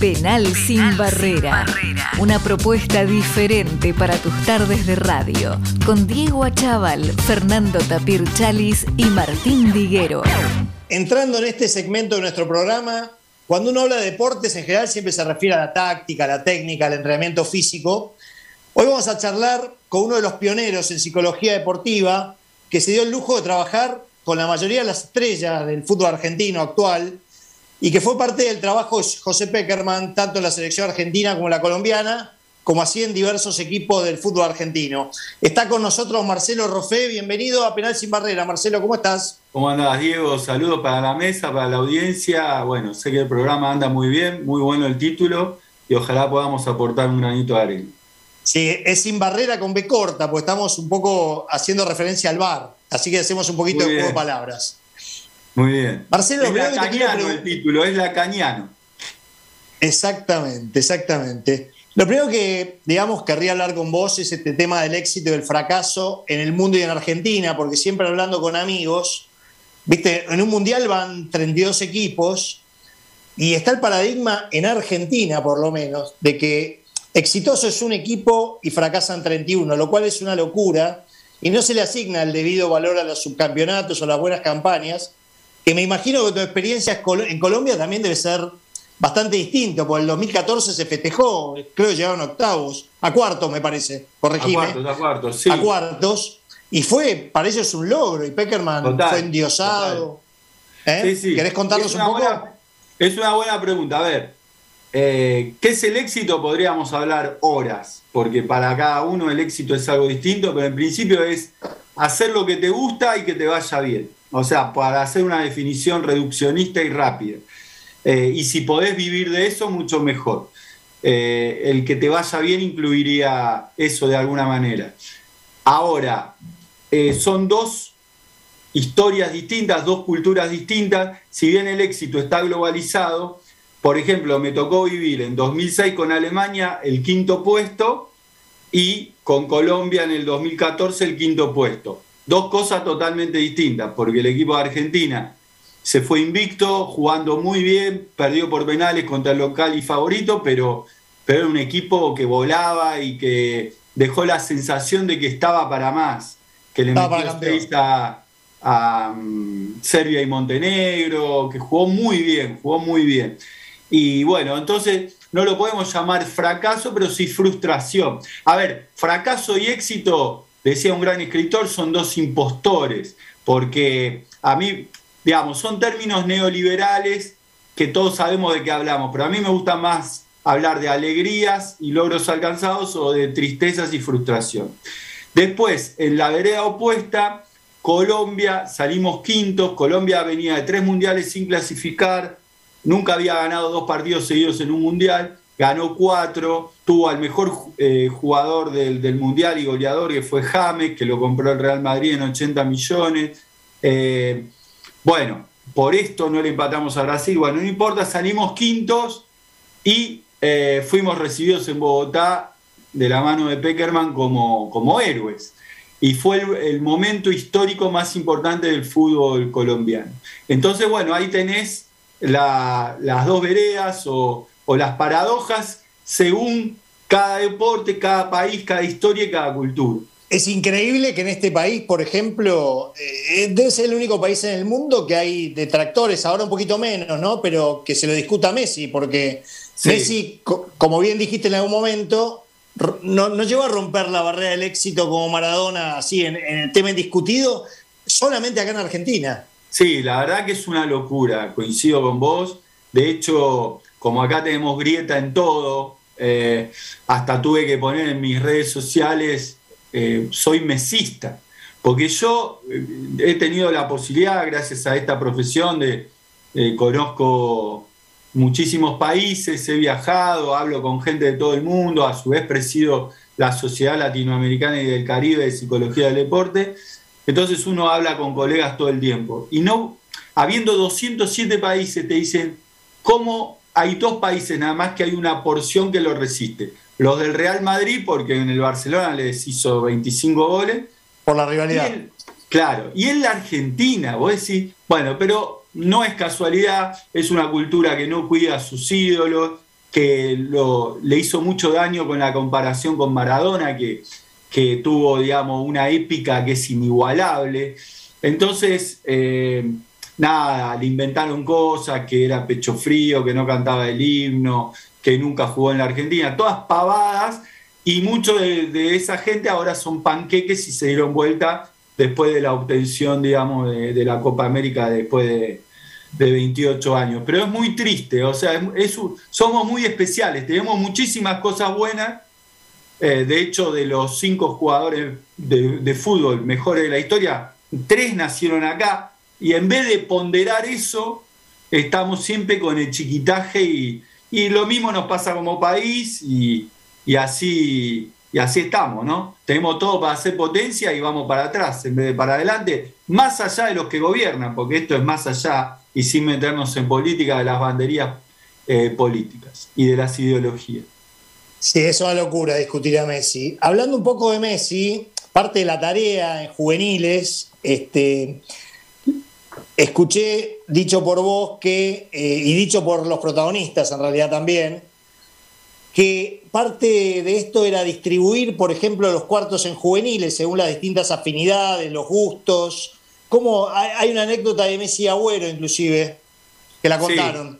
Penal, sin, barrera. Una propuesta diferente para tus tardes de radio. Con Diego Achával, Fernando Tapir Chalis y Martín Diguero. Entrando en este segmento de nuestro programa, cuando uno habla de deportes en general siempre se refiere a la táctica, a la técnica, al entrenamiento físico. Hoy vamos a charlar con uno de los pioneros en psicología deportiva que se dio el lujo de trabajar con la mayoría de las estrellas del fútbol argentino actual y que fue parte del trabajo de José Peckerman, tanto en la selección argentina como en la colombiana, como así en diversos equipos del fútbol argentino. Está con nosotros Marcelo Rofé, bienvenido a Penal Sin Barrera. Marcelo, ¿cómo estás? ¿Cómo andás, Diego? Saludos para la mesa, para la audiencia. Bueno, sé que el programa anda muy bien, muy bueno el título y ojalá podamos aportar un granito de arena. Sí, es sin barrera con B corta, pues estamos un poco haciendo referencia al bar, así que hacemos un poquito de juego de palabras. Muy bien. Marcelo, es lacaniano el título, es lacaniano. Exactamente, exactamente. Lo primero que, digamos, querría hablar con vos es este tema del éxito y del fracaso en el mundo y en Argentina, porque siempre hablando con amigos, viste, en un mundial van 32 equipos y está el paradigma en Argentina, por lo menos, de que exitoso es un equipo y fracasan 31, lo cual es una locura y no se le asigna el debido valor a los subcampeonatos o las buenas campañas, que me imagino que tu experiencia en Colombia también debe ser bastante distinto, porque el 2014 se festejó, creo que llegaron octavos, a cuartos me parece, corregime. A cuartos, a cuartos, sí. A cuartos, y fue, para ellos un logro, y Peckerman fue endiosado. ¿Eh? Sí, sí. ¿Querés contarnos un poco? es una buena pregunta, a ver, eh, ¿qué es el éxito? Podríamos hablar horas, porque para cada uno el éxito es algo distinto, pero en principio es hacer lo que te gusta y que te vaya bien. O sea, para hacer una definición reduccionista y rápida. Eh, y si podés vivir de eso, mucho mejor. Eh, el que te vaya bien incluiría eso de alguna manera. Ahora, eh, son dos historias distintas, dos culturas distintas. Si bien el éxito está globalizado, por ejemplo, me tocó vivir en 2006 con Alemania el quinto puesto y con Colombia en el 2014 el quinto puesto. Dos cosas totalmente distintas, porque el equipo de Argentina se fue invicto, jugando muy bien, perdió por penales contra el local y favorito, pero, pero era un equipo que volaba y que dejó la sensación de que estaba para más, que le metió seis a, a mm, Serbia y Montenegro, que jugó muy bien, jugó muy bien. Y bueno, entonces no lo podemos llamar fracaso, pero sí frustración. A ver, fracaso y éxito decía un gran escritor, son dos impostores, porque a mí, digamos, son términos neoliberales que todos sabemos de qué hablamos, pero a mí me gusta más hablar de alegrías y logros alcanzados o de tristezas y frustración. Después, en la vereda opuesta, Colombia, salimos quintos, Colombia venía de tres mundiales sin clasificar, nunca había ganado dos partidos seguidos en un mundial, ganó cuatro, tuvo al mejor eh, jugador del, Mundial y goleador, que fue James, que lo compró el Real Madrid en 80 millones. Eh, bueno, por esto no le empatamos a Brasil, bueno, no importa, salimos quintos y eh, fuimos recibidos en Bogotá de la mano de Peckerman como, como héroes. Y fue el, momento histórico más importante del fútbol colombiano. Entonces, bueno, ahí tenés las dos veredas o o las paradojas según cada deporte, cada país, cada historia y cada cultura. Es increíble que en este país, por ejemplo, eh, debe ser el único país en el mundo que hay detractores, ahora un poquito menos, ¿no? Pero que se lo discuta a Messi, porque Messi, como bien dijiste en algún momento, no, no, llegó a romper la barrera del éxito como Maradona, así en, en el tema indiscutido, solamente acá en Argentina. Sí, la verdad que es una locura, coincido con vos. De hecho, como acá tenemos grieta en todo, eh, hasta tuve que poner en mis redes sociales, eh, soy mesista, porque yo eh, he tenido la posibilidad, gracias a esta profesión, de conozco muchísimos países, he viajado, hablo con gente de todo el mundo, a su vez presido la Sociedad Latinoamericana y del Caribe de Psicología del Deporte, entonces uno habla con colegas todo el tiempo. Y no, habiendo 207 países, te dicen, ¿cómo hay dos países nada más que hay una porción que lo resiste. Los del Real Madrid, porque en el Barcelona les hizo 25 goles. Por la rivalidad. claro, y en la Argentina, vos decís, bueno, pero no es casualidad, es una cultura que no cuida a sus ídolos, que lo, le hizo mucho daño con la comparación con Maradona, que, que tuvo, digamos, una épica que es inigualable. Entonces, eh, nada, le inventaron cosas, que era pecho frío, que no cantaba el himno, que nunca jugó en la Argentina, todas pavadas, y muchos de, esa gente ahora son panqueques y se dieron vuelta después de la obtención, digamos, de, la Copa América después de, 28 años. Pero es muy triste, o sea, somos muy especiales, tenemos muchísimas cosas buenas. Eh, de hecho, de los cinco jugadores de fútbol mejores de la historia, tres nacieron acá, y en vez de ponderar eso, estamos siempre con el chiquitaje y, lo mismo nos pasa como país y, así, y así estamos, ¿no? Tenemos todo para hacer potencia y vamos para atrás en vez de para adelante, más allá de los que gobiernan, porque esto es más allá y sin meternos en política de las banderías eh, políticas y de las ideologías. Sí, es una locura discutir a Messi. Hablando un poco de Messi, parte de la tarea en juveniles, este, escuché, dicho por vos, que, eh, y dicho por los protagonistas en realidad también, que parte de esto era distribuir, por ejemplo, los cuartos en juveniles según las distintas afinidades, los gustos. Como hay una anécdota de Messi Agüero, inclusive, que la contaron.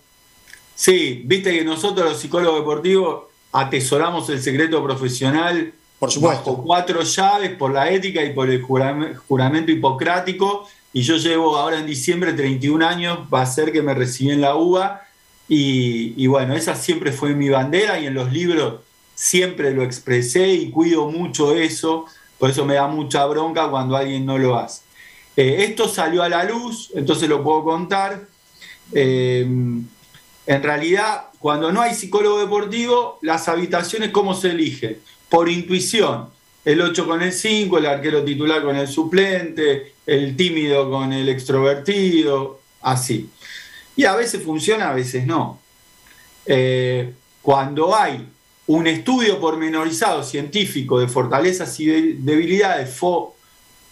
Sí. viste que nosotros los psicólogos deportivos atesoramos el secreto profesional por supuesto. bajo cuatro llaves por la ética y por el juramento hipocrático y yo llevo ahora en diciembre 31 años, va a ser que me recibí en la UBA y, bueno, esa siempre fue mi bandera y en los libros siempre lo expresé y cuido mucho eso, por eso me da mucha bronca cuando alguien no lo hace. Eh, esto salió a la luz, entonces lo puedo contar. Eh, en realidad, cuando no hay psicólogo deportivo, las habitaciones, ¿cómo se eligen? Por intuición el 8 con el 5, el arquero titular con el suplente, el tímido con el extrovertido, así. Y a veces funciona, a veces no. Eh, cuando hay un estudio pormenorizado científico de fortalezas y debilidades,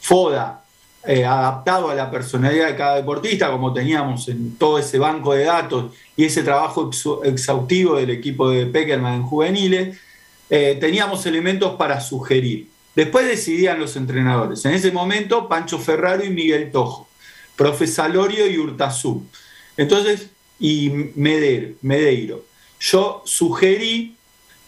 FODA, eh, adaptado a la personalidad de cada deportista, como teníamos en todo ese banco de datos y ese trabajo exhaustivo del equipo de Peckerman en juveniles, eh, teníamos elementos para sugerir. Después decidían los entrenadores. En ese momento, Pancho Ferraro y Miguel Tojo, Profe Salorio y Hurtazú. Entonces, y Medeiro. Yo sugerí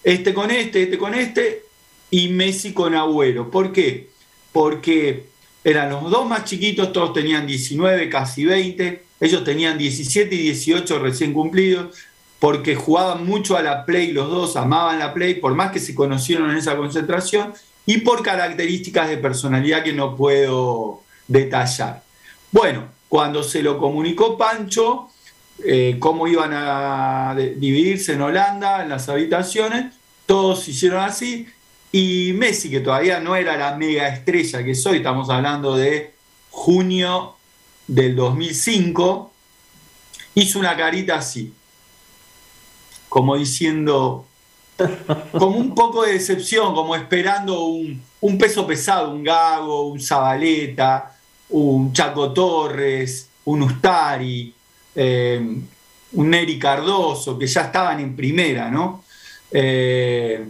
este con este, este con este, y Messi con Abuelo. ¿Por qué? Porque eran los dos más chiquitos, todos tenían 19, casi 20, ellos tenían 17 y 18 recién cumplidos porque jugaban mucho a la play, los dos amaban la play, por más que se conocieron en esa concentración, y por características de personalidad que no puedo detallar. Bueno, cuando se lo comunicó Pancho, eh, cómo iban a dividirse en Holanda, en las habitaciones, todos hicieron así, y Messi, que todavía no era la mega estrella que soy, estamos hablando de junio del 2005, hizo una carita así como diciendo, como un poco de decepción, como esperando un, peso pesado, un Gago, un Zabaleta, un Chaco Torres, un Ustari, eh, un Neri Cardoso, que ya estaban en primera, ¿no? Eh,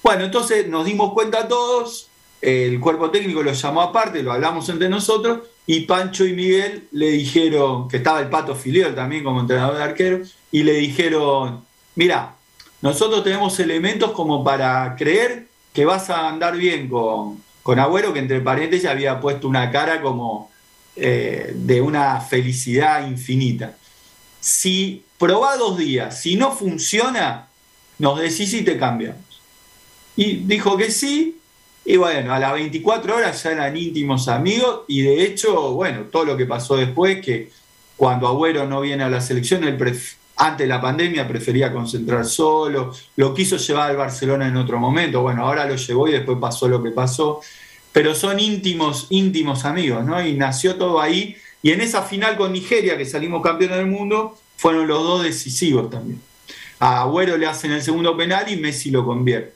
bueno, entonces nos dimos cuenta todos, el cuerpo técnico lo llamó aparte, lo hablamos entre nosotros, y Pancho y Miguel le dijeron, que estaba el Pato Filiol también como entrenador de arquero, y le dijeron, mira, nosotros tenemos elementos como para creer que vas a andar bien con, con Agüero, que entre paréntesis había puesto una cara como eh, de una felicidad infinita. Si probá dos días, si no funciona, nos decís y te cambiamos. Y dijo que sí, y bueno, a las 24 horas ya eran íntimos amigos y de hecho, bueno, todo lo que pasó después, que cuando Agüero no viene a la selección, él antes de la pandemia prefería concentrar solo, lo quiso llevar al Barcelona en otro momento, bueno, ahora lo llevó y después pasó lo que pasó, pero son íntimos, íntimos amigos, ¿no? Y nació todo ahí, y en esa final con Nigeria, que salimos campeones del mundo, fueron los dos decisivos también. A Agüero le hacen el segundo penal y Messi lo convierte.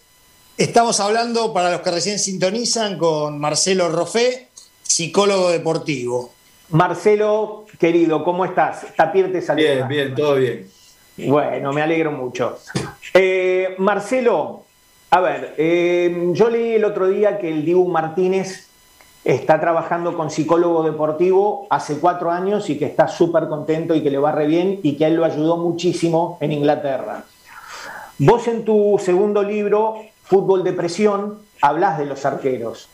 Estamos hablando, para los que recién sintonizan, con Marcelo Rofé, psicólogo deportivo. Marcelo, querido, ¿cómo estás? Tapir te saluda. Bien, bien, todo bien. Bueno, me alegro mucho. Eh, Marcelo, a ver, eh, yo leí el otro día que el Dibu Martínez está trabajando con psicólogo deportivo hace cuatro años y que está súper contento y que le va re bien y que a él lo ayudó muchísimo en Inglaterra. Vos en tu segundo libro, Fútbol de Presión, hablas de los arqueros.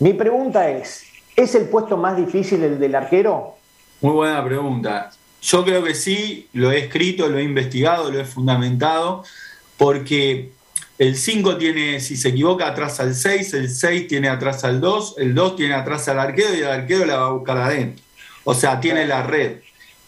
Mi pregunta es, ¿es el puesto más difícil el del arquero? Muy buena pregunta. Yo creo que sí, lo he escrito, lo he investigado, lo he fundamentado, porque el 5 tiene, si se equivoca, atrás al 6, el 6 tiene atrás al 2, el 2 tiene atrás al arquero y el arquero la va a buscar adentro. O sea, tiene la red.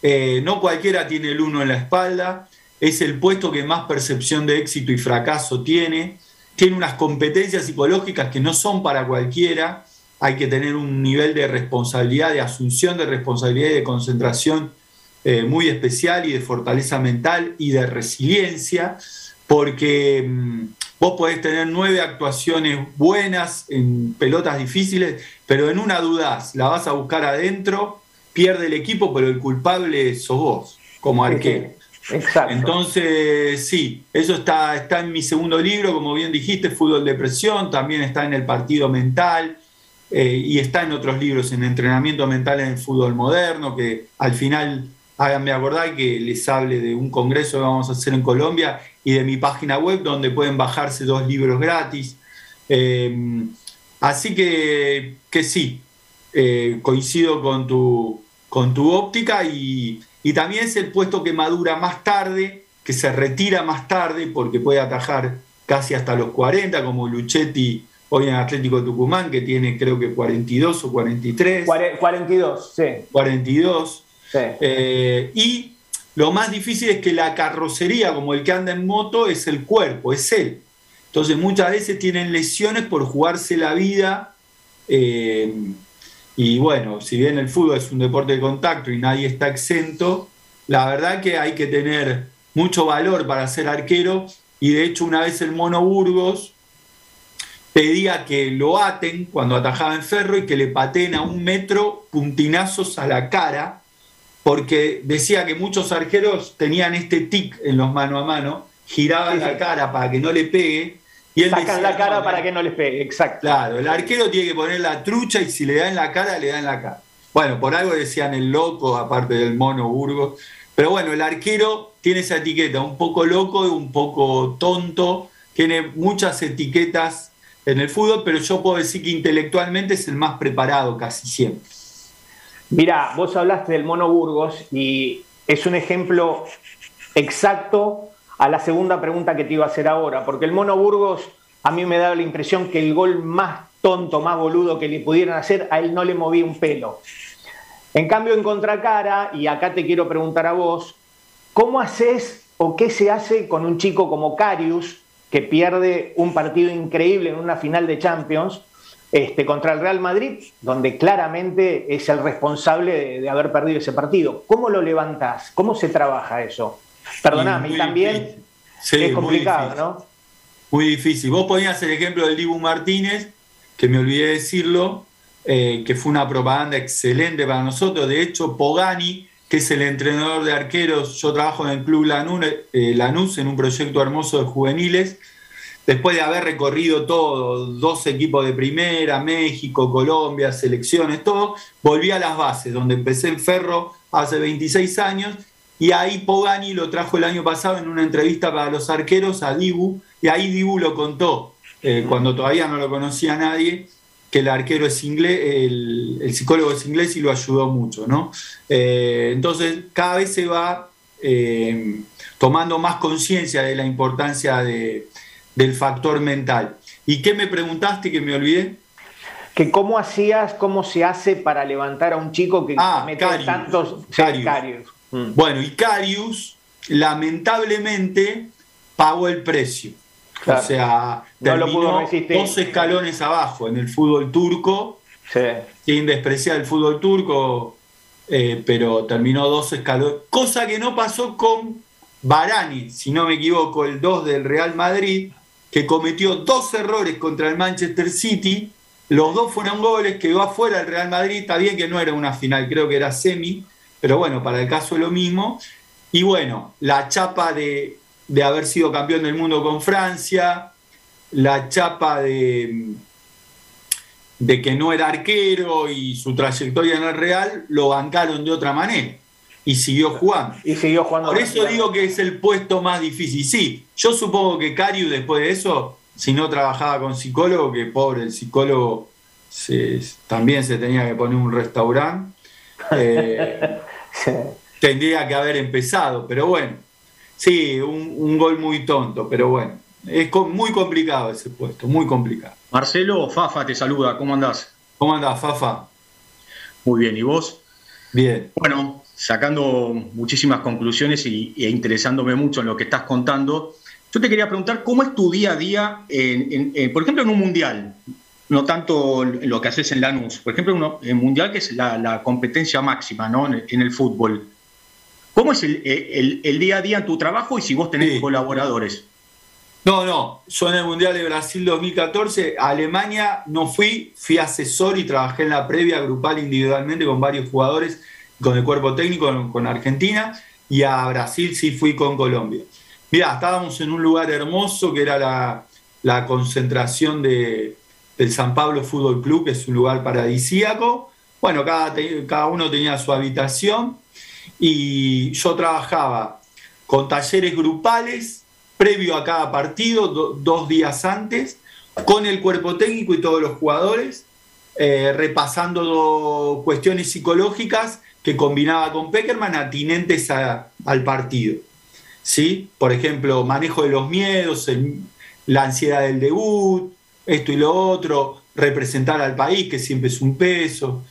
Eh, no cualquiera tiene el 1 en la espalda, es el puesto que más percepción de éxito y fracaso tiene, tiene unas competencias psicológicas que no son para cualquiera, hay que tener un nivel de responsabilidad, de asunción de responsabilidad y de concentración eh, muy especial y de fortaleza mental y de resiliencia, porque mm, vos podés tener nueve actuaciones buenas en pelotas difíciles, pero en una dudás, la vas a buscar adentro, pierde el equipo, pero el culpable sos vos, como arquero. Exacto. Entonces, sí, eso está, está en mi segundo libro, como bien dijiste, Fútbol de Presión, también está en el partido mental eh, y está en otros libros, en entrenamiento mental en el fútbol moderno, que al final háganme acordar que les hable de un congreso que vamos a hacer en Colombia y de mi página web donde pueden bajarse dos libros gratis. Eh, así que, que sí, eh, coincido con tu, con tu óptica y, también es el puesto que madura más tarde, que se retira más tarde porque puede atajar casi hasta los 40, como Luchetti hoy en Atlético Tucumán, que tiene creo que 42 o 43. 42, sí. 42. Eh, y lo más difícil es que la carrocería, como el que anda en moto, es el cuerpo, es él. Entonces muchas veces tienen lesiones por jugarse la vida. Eh, y bueno, si bien el fútbol es un deporte de contacto y nadie está exento, la verdad que hay que tener mucho valor para ser arquero. Y de hecho una vez el Mono Burgos pedía que lo aten cuando atajaba en ferro y que le pateen a un metro puntinazos a la cara porque decía que muchos arqueros tenían este tic en los mano a mano, giraban la cara para que no le pegue. Y él Sacan la cara para que no le pegue, exacto. Claro, el arquero tiene que poner la trucha y si le da en la cara, le da en la cara. Bueno, por algo decían el loco, aparte del mono Burgos. Pero bueno, el arquero tiene esa etiqueta, un poco loco y un poco tonto, tiene muchas etiquetas en el fútbol, pero yo puedo decir que intelectualmente es el más preparado casi siempre. Mira, vos hablaste del Mono Burgos y es un ejemplo exacto a la segunda pregunta que te iba a hacer ahora, porque el Mono Burgos a mí me da la impresión que el gol más tonto, más boludo que le pudieran hacer, a él no le movía un pelo. En cambio, en contracara, y acá te quiero preguntar a vos, ¿cómo haces o qué se hace con un chico como Carius, que pierde un partido increíble en una final de Champions, este, contra el Real Madrid, donde claramente es el responsable de, haber perdido ese partido. ¿Cómo lo levantás? ¿Cómo se trabaja eso? Perdóname, también es complicado, ¿no? Muy difícil. Vos ponías el ejemplo del Dibu Martínez, que me olvidé decirlo, eh, que fue una propaganda excelente para nosotros. De hecho, Pogani, que es el entrenador de arqueros, yo trabajo en el Club Lanús, eh, Lanús en un proyecto hermoso de juveniles, después de haber recorrido todo, dos equipos de primera, México, Colombia, selecciones, todo, volví a las bases, donde empecé en Ferro hace 26 años, y ahí Pogani lo trajo el año pasado en una entrevista para los arqueros a Dibu, y ahí Dibu lo contó, eh, cuando todavía no lo conocía nadie, que el arquero es inglés, el, psicólogo es inglés y lo ayudó mucho, ¿no? Eh, entonces, cada vez se va eh, tomando más conciencia de la importancia de, del factor mental. ¿Y qué me preguntaste que me olvidé? Que cómo hacías, cómo se hace para levantar a un chico que ah, mete tantos Carius. Mm. Bueno, y Carius lamentablemente pagó el precio. O sea, terminó dos escalones abajo en el fútbol turco, sin despreciar el fútbol turco, eh, pero terminó dos escalones, cosa que no pasó con Barani, si no me equivoco, el 2 del Real Madrid, que cometió dos errores contra el Manchester City, los dos fueron goles, quedó afuera el Real Madrid, está bien que no era una final, creo que era semi, pero bueno, para el caso es lo mismo. Y bueno, la chapa de, de haber sido campeón del mundo con Francia, la chapa de, de que no era arquero y su trayectoria en el Real, lo bancaron de otra manera y siguió jugando. Y siguió jugando. Por eso digo que es el puesto más difícil. Sí, yo supongo que Cariu después de eso, si no trabajaba con psicólogo, que pobre, el psicólogo también se tenía que poner un restaurante, eh, tendría que haber empezado, pero bueno, sí, un, gol muy tonto, pero bueno, es muy complicado ese puesto, muy complicado. Marcelo, Fafa te saluda, ¿cómo andás? ¿Cómo andás, Fafa? Muy bien, ¿y vos? Bien. Bueno, sacando muchísimas conclusiones y, e interesándome mucho en lo que estás contando, yo te quería preguntar cómo es tu día a día, por ejemplo, en un mundial, no tanto lo que haces en Lanús, por ejemplo, en un mundial que es la, competencia máxima ¿no? en, el fútbol. ¿Cómo es el, día a día en tu trabajo y si vos tenés colaboradores? No, no, yo en el Mundial de Brasil 2014, a Alemania no fui, fui asesor y trabajé en la previa grupal individualmente con varios jugadores, con el cuerpo técnico, con Argentina, y a Brasil sí fui con Colombia. Mirá, estábamos en un lugar hermoso que era la, concentración de, del San Pablo Fútbol Club, que es un lugar paradisíaco. Bueno, cada, cada uno tenía su habitación y yo trabajaba con talleres grupales previo a cada partido, dos días antes, con el cuerpo técnico y todos los jugadores, eh, repasando cuestiones psicológicas que combinaba con Peckerman atinentes al partido. ¿Sí? Por ejemplo, manejo de los miedos, la ansiedad del debut, esto y lo otro, representar al país, que siempre es un peso.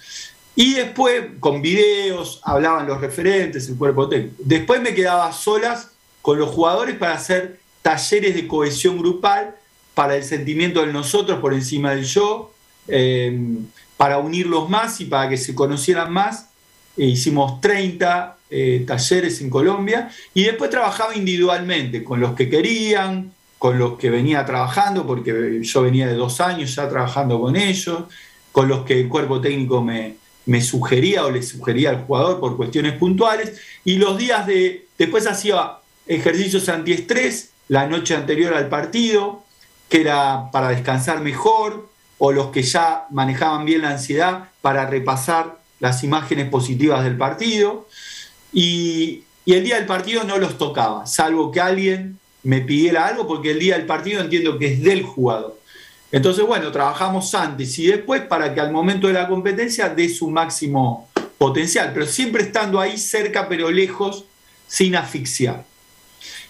Y después, con videos, hablaban los referentes, el cuerpo técnico. Después me quedaba solas con los jugadores para hacer talleres de cohesión grupal, para el sentimiento del nosotros por encima del yo, eh, para unirlos más y para que se conocieran más. E hicimos 30 eh, talleres en Colombia y después trabajaba individualmente con los que querían, con los que venía trabajando, porque yo venía de dos años ya trabajando con ellos, con los que el cuerpo técnico me, me sugería o le sugería al jugador por cuestiones puntuales, y los días de, después hacía ejercicios antiestrés la noche anterior al partido, que era para descansar mejor, o los que ya manejaban bien la ansiedad para repasar las imágenes positivas del partido, y, y el día del partido no los tocaba, salvo que alguien me pidiera algo, porque el día del partido entiendo que es del jugador. Entonces, bueno, trabajamos antes y después para que al momento de la competencia dé su máximo potencial, pero siempre estando ahí cerca pero lejos, sin asfixiar.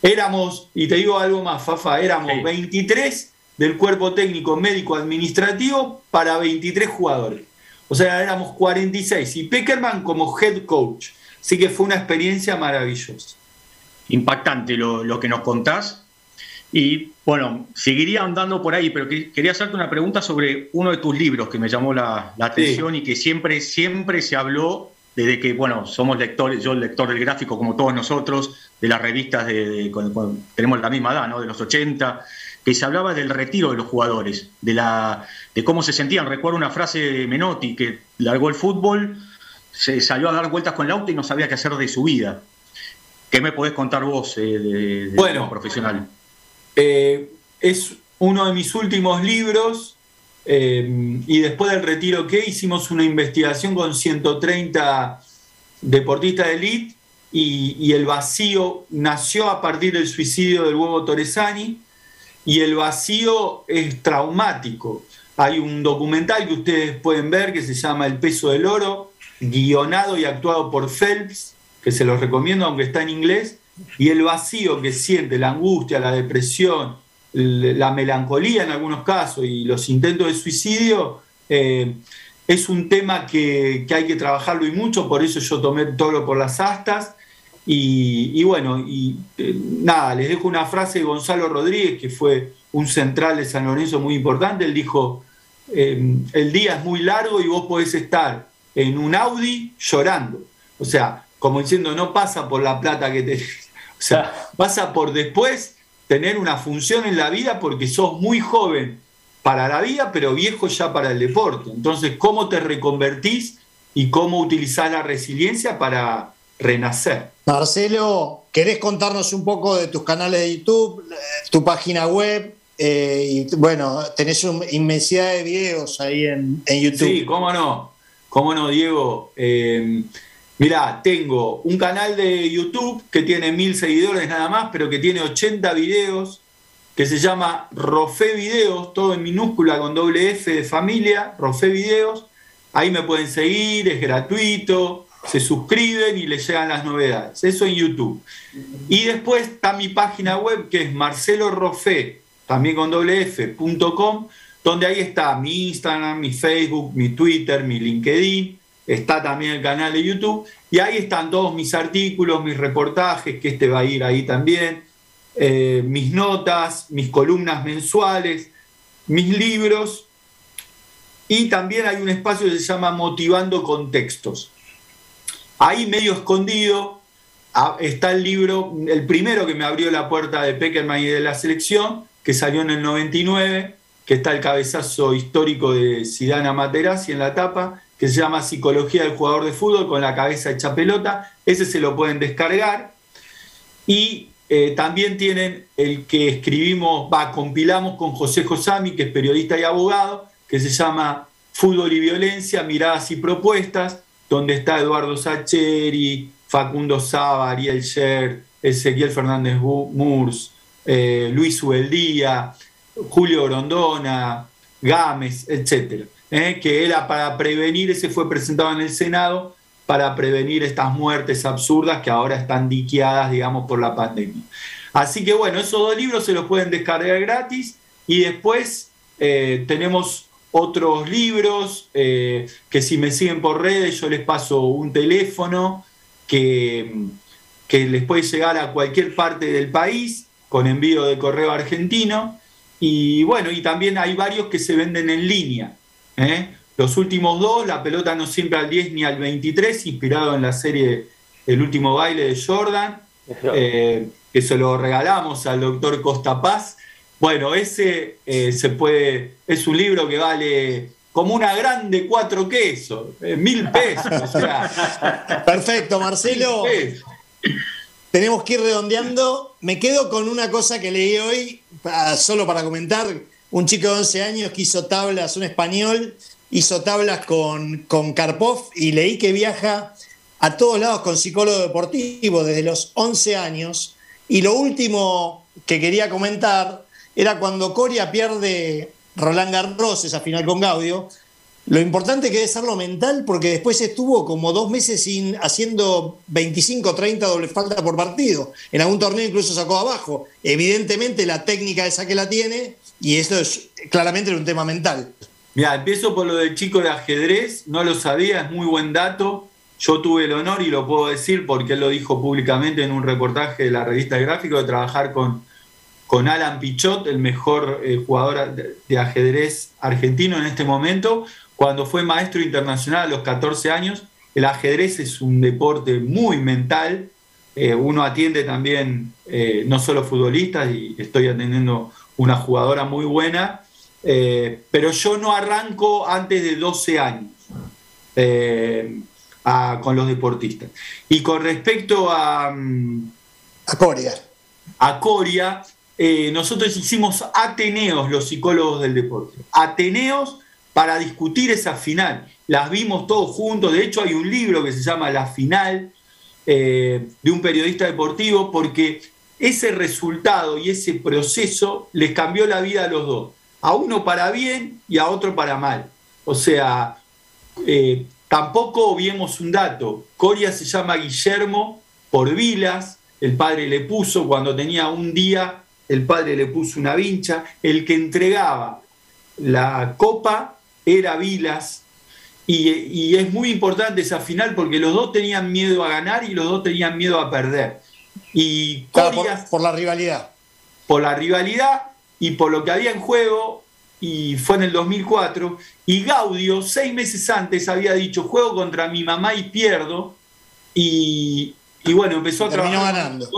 Éramos, y te digo algo más, Fafa, éramos 23 del cuerpo técnico médico administrativo para 23 jugadores. O sea, éramos 46 y Peckerman como head coach. Así que fue una experiencia maravillosa. Impactante lo, lo que nos contás. Y bueno, seguiría andando por ahí, pero quería hacerte una pregunta sobre uno de tus libros que me llamó la, atención y que siempre, siempre se habló desde que, bueno, somos lectores, yo lector del gráfico como todos nosotros, de las revistas de, tenemos la misma edad, ¿no? De los 80, que se hablaba del retiro de los jugadores, de, la, de cómo se sentían. Recuerdo una frase de Menotti que largó el fútbol, se salió a dar vueltas con el auto y no sabía qué hacer de su vida. ¿Qué me podés contar vos eh, de, bueno, profesional? Eh, es uno de mis últimos libros eh, y después del retiro que hicimos una investigación con 130 deportistas de elite y, el vacío nació a partir del suicidio del huevo Torresani y el vacío es traumático. Hay un documental que ustedes pueden ver que se llama El peso del oro, guionado y actuado por Phelps, que se los recomiendo aunque está en inglés, y el vacío que siente, la angustia, la depresión, la melancolía en algunos casos y los intentos de suicidio, eh, es un tema que, hay que trabajarlo y mucho, por eso yo tomé todo por las astas. Y, bueno, y eh, nada, les dejo una frase de Gonzalo Rodríguez, que fue un central de San Lorenzo muy importante. Él dijo: eh, El día es muy largo y vos podés estar en un Audi llorando. O sea, como diciendo, no pasa por la plata que te o sea, pasa por después tener una función en la vida porque sos muy joven para la vida, pero viejo ya para el deporte. Entonces, ¿cómo te reconvertís y cómo utilizás la resiliencia para, renacer. Marcelo, ¿querés contarnos un poco de tus canales de YouTube, tu página web? Eh, y bueno, tenés una inmensidad de videos ahí en, YouTube. Sí, cómo no, cómo no, Diego. Eh, mirá, tengo un canal de YouTube que tiene mil seguidores nada más, pero que tiene 80 videos, que se llama Rofe Videos, todo en minúscula con doble F de familia, Rofe Videos. Ahí me pueden seguir, es gratuito, se suscriben y les llegan las novedades. Eso en YouTube. Y después está mi página web que es Marcelo Rofe también con wf.com, donde ahí está mi Instagram, mi Facebook, mi Twitter, mi LinkedIn, está también el canal de YouTube, y ahí están todos mis artículos, mis reportajes, que este va a ir ahí también, eh, mis notas, mis columnas mensuales, mis libros, y también hay un espacio que se llama Motivando Contextos. Ahí medio escondido ah, está el libro, el primero que me abrió la puerta de Peckerman y de la selección, que salió en el 99, que está el cabezazo histórico de Sidana Materazzi en la tapa, que se llama Psicología del jugador de fútbol con la cabeza hecha pelota. Ese se lo pueden descargar. Y eh, también tienen el que escribimos, va, compilamos con José Josami, que es periodista y abogado, que se llama Fútbol y Violencia, Miradas y Propuestas, donde está Eduardo Sacheri, Facundo Saba, Ariel Sher, Ezequiel Fernández Murs, eh, Luis Ubeldía, Julio Grondona, Gámez, etc. Eh, que era para prevenir, ese fue presentado en el Senado, para prevenir estas muertes absurdas que ahora están diqueadas, digamos, por la pandemia. Así que bueno, esos dos libros se los pueden descargar gratis y después eh, tenemos otros libros que si me siguen por redes yo les paso un teléfono que, que les puede llegar a cualquier parte del país con envío de correo argentino. Y bueno, y también hay varios que se venden en línea. ¿Eh? Los últimos dos, La pelota no siempre al 10 ni al 23, inspirado en la serie El último baile de Jordan, eh, que se lo regalamos al doctor Costa Paz. Bueno, ese eh, se puede, es un libro que vale como una grande cuatro quesos, mil pesos. Perfecto, Marcelo tenemos que ir redondeando. Me quedo con una cosa que leí hoy, solo para comentar. Un chico de 11 años que hizo tablas, un español, hizo tablas con, con Karpov y leí que viaja a todos lados con psicólogo deportivo desde los 11 años. Y lo último que quería comentar era cuando Coria pierde Roland Garros, esa final con Gaudio, lo importante que debe ser mental, porque después estuvo como dos meses sin, haciendo 25 30 doble falta por partido. En algún torneo incluso sacó abajo. Evidentemente la técnica esa que la tiene, y esto es claramente un tema mental. Mira, empiezo por lo del chico de ajedrez, no lo sabía, es muy buen dato. Yo tuve el honor, y lo puedo decir porque él lo dijo públicamente en un reportaje de la revista Gráfico, de trabajar con, con Alan Pichot, el mejor eh, jugador de ajedrez argentino en este momento, cuando fue maestro internacional a los 14 años. El ajedrez es un deporte muy mental. Eh, uno atiende también eh, no solo futbolistas, y estoy atendiendo una jugadora muy buena, eh, pero yo no arranco antes de 12 años con los deportistas. Y con respecto a... A Coria. A Coria, nosotros hicimos Ateneos, los psicólogos del deporte. Ateneos para discutir esa final. Las vimos todos juntos, de hecho hay un libro que se llama La final eh, de un periodista deportivo porque ese resultado y ese proceso les cambió la vida a los dos, a uno para bien y a otro para mal. O sea, eh, tampoco vimos un dato, Coria se llama Guillermo por Vilas, el padre le puso cuando tenía un día, el padre le puso una vincha, el que entregaba la copa era Vilas, y, es muy importante esa final porque los dos tenían miedo a ganar y los dos tenían miedo a perder. Y por, la rivalidad. Por la rivalidad y por lo que había en juego, y fue en el 2004, y Gaudio, seis meses antes, había dicho, juego contra mi mamá y pierdo, y, bueno, empezó a trabajar ganando.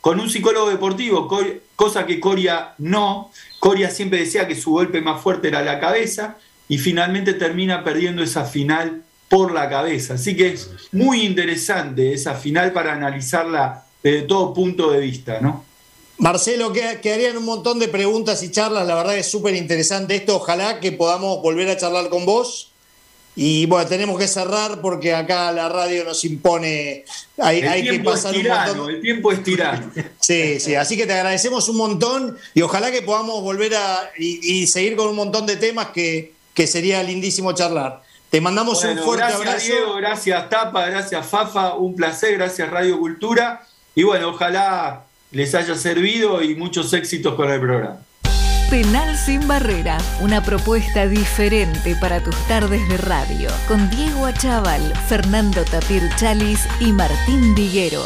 con un psicólogo deportivo, cosa que Coria no. Coria siempre decía que su golpe más fuerte era la cabeza, y finalmente termina perdiendo esa final por la cabeza. Así que es muy interesante esa final para analizarla desde todo punto de vista, ¿no? Marcelo, quedarían un montón de preguntas y charlas, la verdad es súper interesante esto, ojalá que podamos volver a charlar con vos. Y bueno, tenemos que cerrar porque acá la radio nos impone, hay, que pasar un montón. El tiempo es tirano. Sí, sí, así que te agradecemos un montón y ojalá que podamos volver a y, seguir con un montón de temas que, que sería lindísimo charlar. Te mandamos un fuerte gracias, abrazo. Diego, gracias Tapa, gracias Fafa, un placer, gracias Radio Cultura. Y bueno, ojalá les haya servido y muchos éxitos con el programa. Penal sin barrera, una propuesta diferente para tus tardes de radio, con Diego Achával, Fernando Tapir Chalis y Martín Diguero.